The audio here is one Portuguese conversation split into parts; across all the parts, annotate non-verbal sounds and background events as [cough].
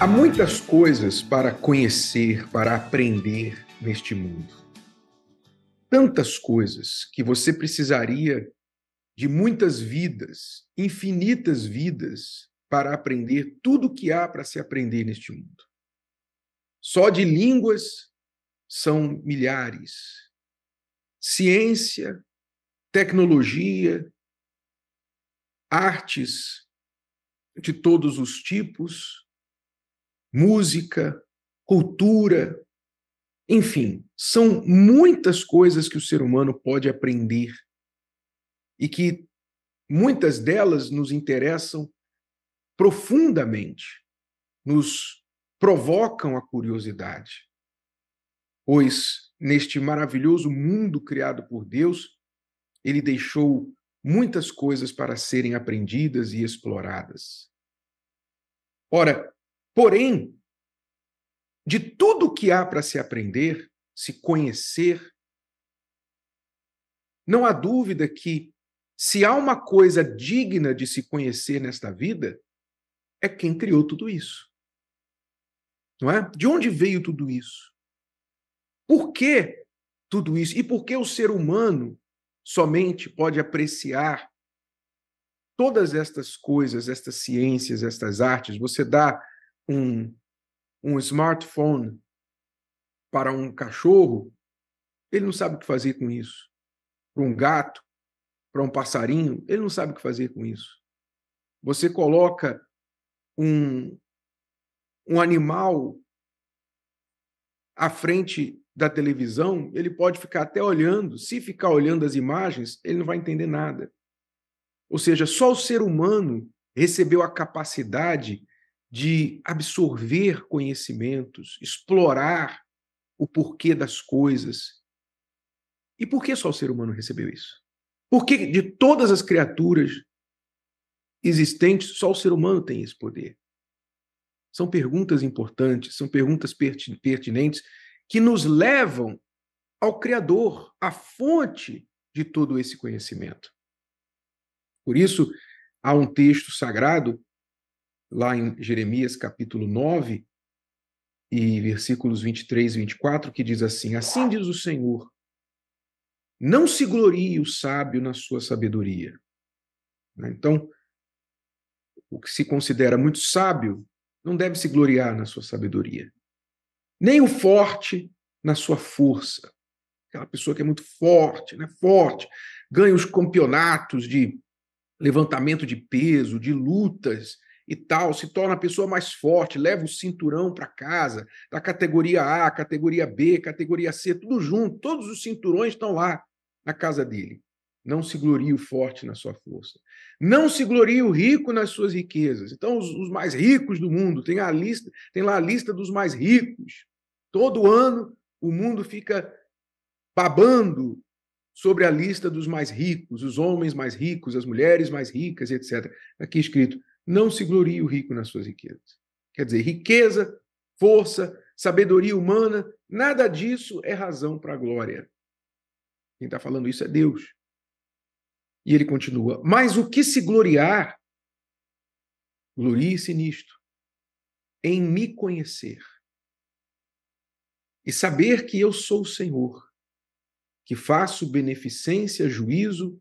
Há muitas coisas para conhecer, para aprender neste mundo. Tantas coisas que você precisaria de muitas vidas, infinitas vidas, para aprender tudo o que há para se aprender neste mundo. Só de línguas são milhares. Ciência, tecnologia, artes de todos os tipos, música, cultura, enfim, são muitas coisas que o ser humano pode aprender e que muitas delas nos interessam profundamente, nos provocam a curiosidade. Pois neste maravilhoso mundo criado por Deus, ele deixou muitas coisas para serem aprendidas e exploradas. Ora, Porém, de tudo que há para se aprender, se conhecer, não há dúvida que se há uma coisa digna de se conhecer nesta vida, é quem criou tudo isso. Não é? De onde veio tudo isso? Por que tudo isso? E por que o ser humano somente pode apreciar todas estas coisas, estas ciências, estas artes? Você dá um, um smartphone para um cachorro, ele não sabe o que fazer com isso. Para um gato, para um passarinho, ele não sabe o que fazer com isso. Você coloca um, um animal à frente da televisão, ele pode ficar até olhando. Se ficar olhando as imagens, ele não vai entender nada. Ou seja, só o ser humano recebeu a capacidade de absorver conhecimentos, explorar o porquê das coisas. E por que só o ser humano recebeu isso? Por que de todas as criaturas existentes, só o ser humano tem esse poder? São perguntas importantes, são perguntas pertinentes que nos levam ao Criador, à fonte de todo esse conhecimento. Por isso, há um texto sagrado lá em Jeremias capítulo 9 e versículos 23 e 24, que diz assim: Assim diz o Senhor: Não se glorie o sábio na sua sabedoria. Né? Então, o que se considera muito sábio não deve se gloriar na sua sabedoria, nem o forte na sua força. Aquela pessoa que é muito forte, né? Forte, ganha os campeonatos de levantamento de peso, de lutas, e tal, se torna a pessoa mais forte, leva o cinturão para casa, da categoria A, categoria B, categoria C, tudo junto, todos os cinturões estão lá na casa dele. Não se glorie o forte na sua força. Não se glorie o rico nas suas riquezas. Então, os, os mais ricos do mundo, tem, a lista, tem lá a lista dos mais ricos. Todo ano o mundo fica babando sobre a lista dos mais ricos, os homens mais ricos, as mulheres mais ricas, etc. Aqui escrito: não se glorie o rico nas suas riquezas. Quer dizer, riqueza, força, sabedoria humana, nada disso é razão para a glória. Quem está falando isso é Deus. E ele continua: Mas o que se gloriar, glorie-se nisto, em me conhecer e saber que eu sou o Senhor, que faço beneficência, juízo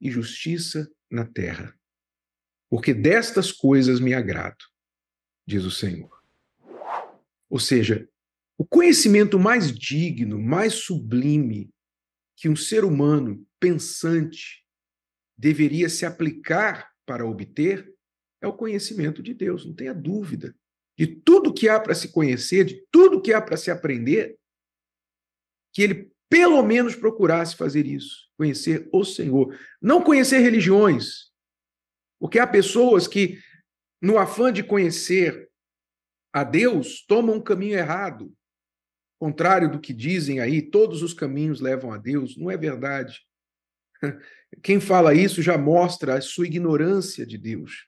e justiça na terra porque destas coisas me agrado, diz o Senhor. Ou seja, o conhecimento mais digno, mais sublime que um ser humano pensante deveria se aplicar para obter é o conhecimento de Deus, não tenha dúvida. De tudo que há para se conhecer, de tudo que há para se aprender, que ele pelo menos procurasse fazer isso, conhecer o Senhor. Não conhecer religiões, porque há pessoas que, no afã de conhecer a Deus, tomam um caminho errado. Contrário do que dizem aí, todos os caminhos levam a Deus. Não é verdade. [laughs] Quem fala isso já mostra a sua ignorância de Deus.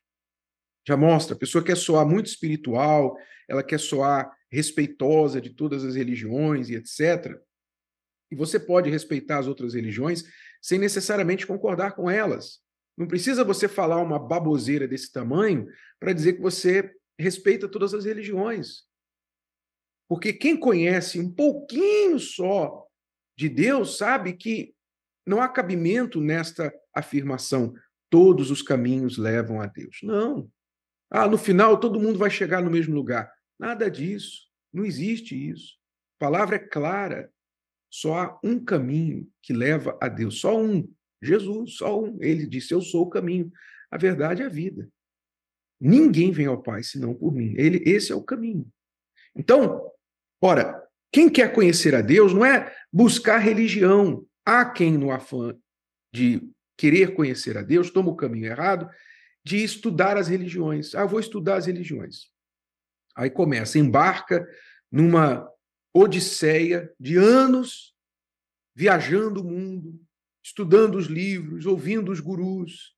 Já mostra. A pessoa quer soar muito espiritual, ela quer soar respeitosa de todas as religiões e etc. E você pode respeitar as outras religiões sem necessariamente concordar com elas. Não precisa você falar uma baboseira desse tamanho para dizer que você respeita todas as religiões. Porque quem conhece um pouquinho só de Deus sabe que não há cabimento nesta afirmação: todos os caminhos levam a Deus. Não. Ah, no final todo mundo vai chegar no mesmo lugar. Nada disso. Não existe isso. A palavra é clara. Só há um caminho que leva a Deus. Só um. Jesus, só um. Ele disse: Eu sou o caminho, a verdade e a vida. Ninguém vem ao Pai senão por mim. Ele, esse é o caminho. Então, ora, quem quer conhecer a Deus não é buscar religião. Há quem, no afã de querer conhecer a Deus, toma o caminho errado de estudar as religiões. Ah, vou estudar as religiões. Aí começa, embarca numa odisseia de anos viajando o mundo, estudando os livros, ouvindo os gurus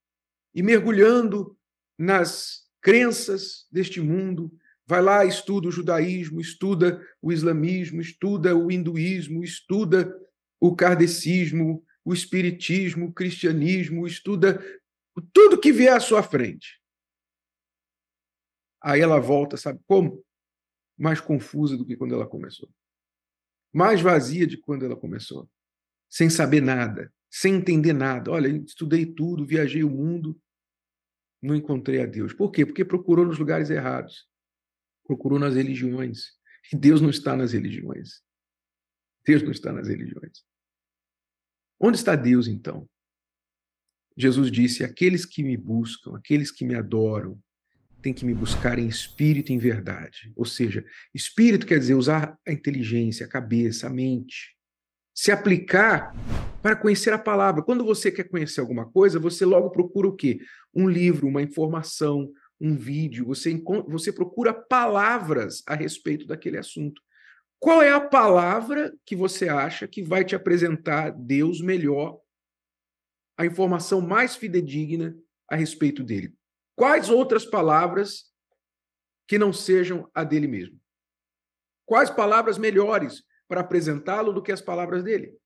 e mergulhando nas crenças deste mundo. Vai lá, estuda o judaísmo, estuda o islamismo, estuda o hinduísmo, estuda o kardecismo, o espiritismo, o cristianismo, estuda tudo que vier à sua frente. Aí ela volta, sabe como? Mais confusa do que quando ela começou. Mais vazia de quando ela começou. Sem saber nada, sem entender nada. Olha, estudei tudo, viajei o mundo, não encontrei a Deus. Por quê? Porque procurou nos lugares errados. Procurou nas religiões. E Deus não está nas religiões. Deus não está nas religiões. Onde está Deus, então? Jesus disse: Aqueles que me buscam, aqueles que me adoram, têm que me buscar em espírito e em verdade. Ou seja, espírito quer dizer usar a inteligência, a cabeça, a mente, se aplicar para conhecer a palavra. Quando você quer conhecer alguma coisa, você logo procura o quê? Um livro, uma informação, um vídeo, você, você procura palavras a respeito daquele assunto. Qual é a palavra que você acha que vai te apresentar Deus melhor, a informação mais fidedigna a respeito dele? Quais outras palavras que não sejam a dele mesmo? Quais palavras melhores para apresentá-lo do que as palavras dele?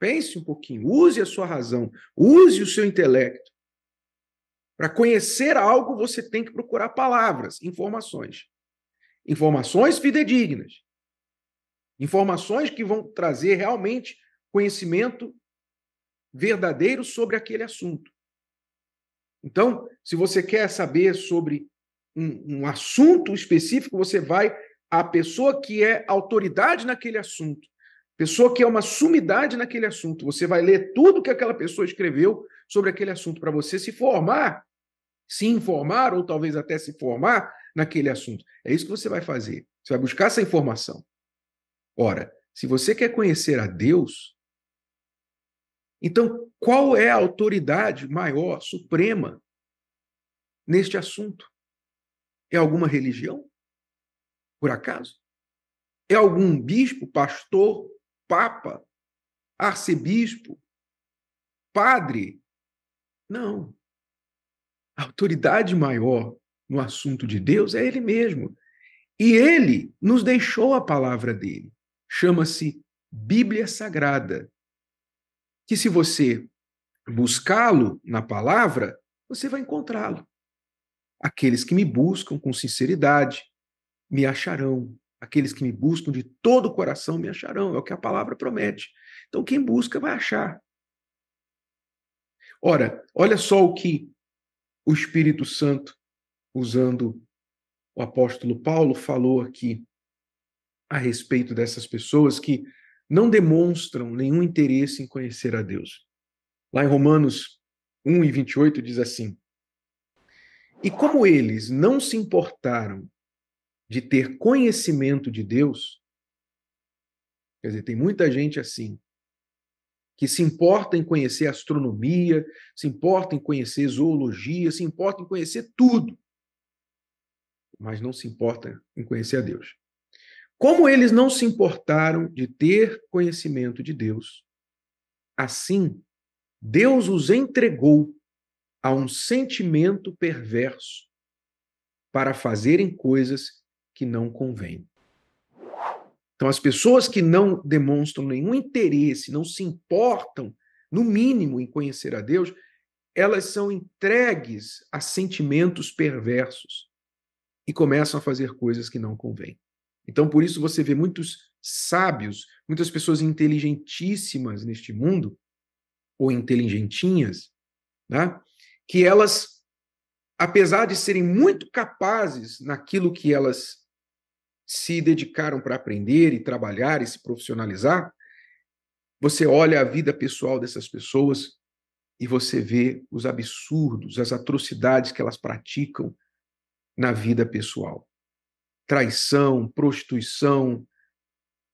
Pense um pouquinho, use a sua razão, use o seu intelecto. Para conhecer algo, você tem que procurar palavras, informações informações fidedignas, informações que vão trazer realmente conhecimento verdadeiro sobre aquele assunto. Então, se você quer saber sobre um, um assunto específico, você vai à pessoa que é autoridade naquele assunto, pessoa que é uma sumidade naquele assunto. Você vai ler tudo que aquela pessoa escreveu sobre aquele assunto para você se formar, se informar ou talvez até se formar naquele assunto. É isso que você vai fazer. Você vai buscar essa informação. Ora, se você quer conhecer a Deus, então qual é a autoridade maior, suprema, neste assunto? É alguma religião? Por acaso? É algum bispo, pastor, papa, arcebispo, padre? Não. A autoridade maior no assunto de Deus é Ele mesmo. E Ele nos deixou a palavra dele. Chama-se Bíblia Sagrada. Que se você buscá-lo na palavra, você vai encontrá-lo. Aqueles que me buscam com sinceridade me acharão. Aqueles que me buscam de todo o coração me acharão. É o que a palavra promete. Então, quem busca vai achar. Ora, olha só o que o Espírito Santo usando o apóstolo Paulo, falou aqui a respeito dessas pessoas que não demonstram nenhum interesse em conhecer a Deus. Lá em Romanos 1 e 28 diz assim: E como eles não se importaram de ter conhecimento de Deus, quer dizer, tem muita gente assim, que se importa em conhecer astronomia, se importa em conhecer zoologia, se importa em conhecer tudo mas não se importa em conhecer a Deus. Como eles não se importaram de ter conhecimento de Deus, assim, Deus os entregou a um sentimento perverso para fazerem coisas que não convêm. Então, as pessoas que não demonstram nenhum interesse, não se importam, no mínimo, em conhecer a Deus, elas são entregues a sentimentos perversos e começam a fazer coisas que não convêm. Então, por isso você vê muitos sábios, muitas pessoas inteligentíssimas neste mundo, ou inteligentinhas, né? que elas, apesar de serem muito capazes naquilo que elas se dedicaram para aprender e trabalhar e se profissionalizar, você olha a vida pessoal dessas pessoas e você vê os absurdos, as atrocidades que elas praticam na vida pessoal. Traição, prostituição,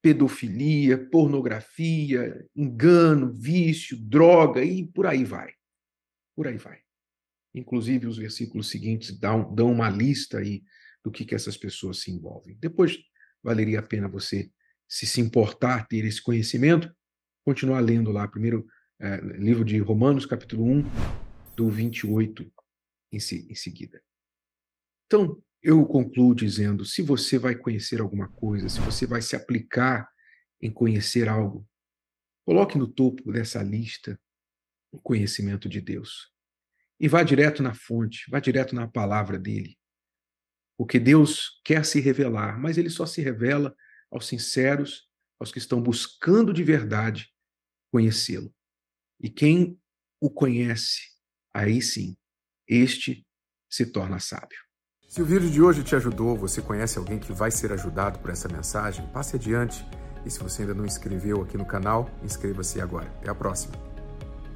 pedofilia, pornografia, engano, vício, droga e por aí vai. Por aí vai. Inclusive, os versículos seguintes dão, dão uma lista aí do que, que essas pessoas se envolvem. Depois, valeria a pena você, se se importar, ter esse conhecimento, continuar lendo lá, primeiro é, livro de Romanos, capítulo 1, do 28 em, si, em seguida. Então, eu concluo dizendo: se você vai conhecer alguma coisa, se você vai se aplicar em conhecer algo, coloque no topo dessa lista o conhecimento de Deus. E vá direto na fonte, vá direto na palavra dele. Porque Deus quer se revelar, mas ele só se revela aos sinceros, aos que estão buscando de verdade conhecê-lo. E quem o conhece, aí sim, este se torna sábio. Se o vídeo de hoje te ajudou, você conhece alguém que vai ser ajudado por essa mensagem, passe adiante. E se você ainda não inscreveu aqui no canal, inscreva-se agora. Até a próxima.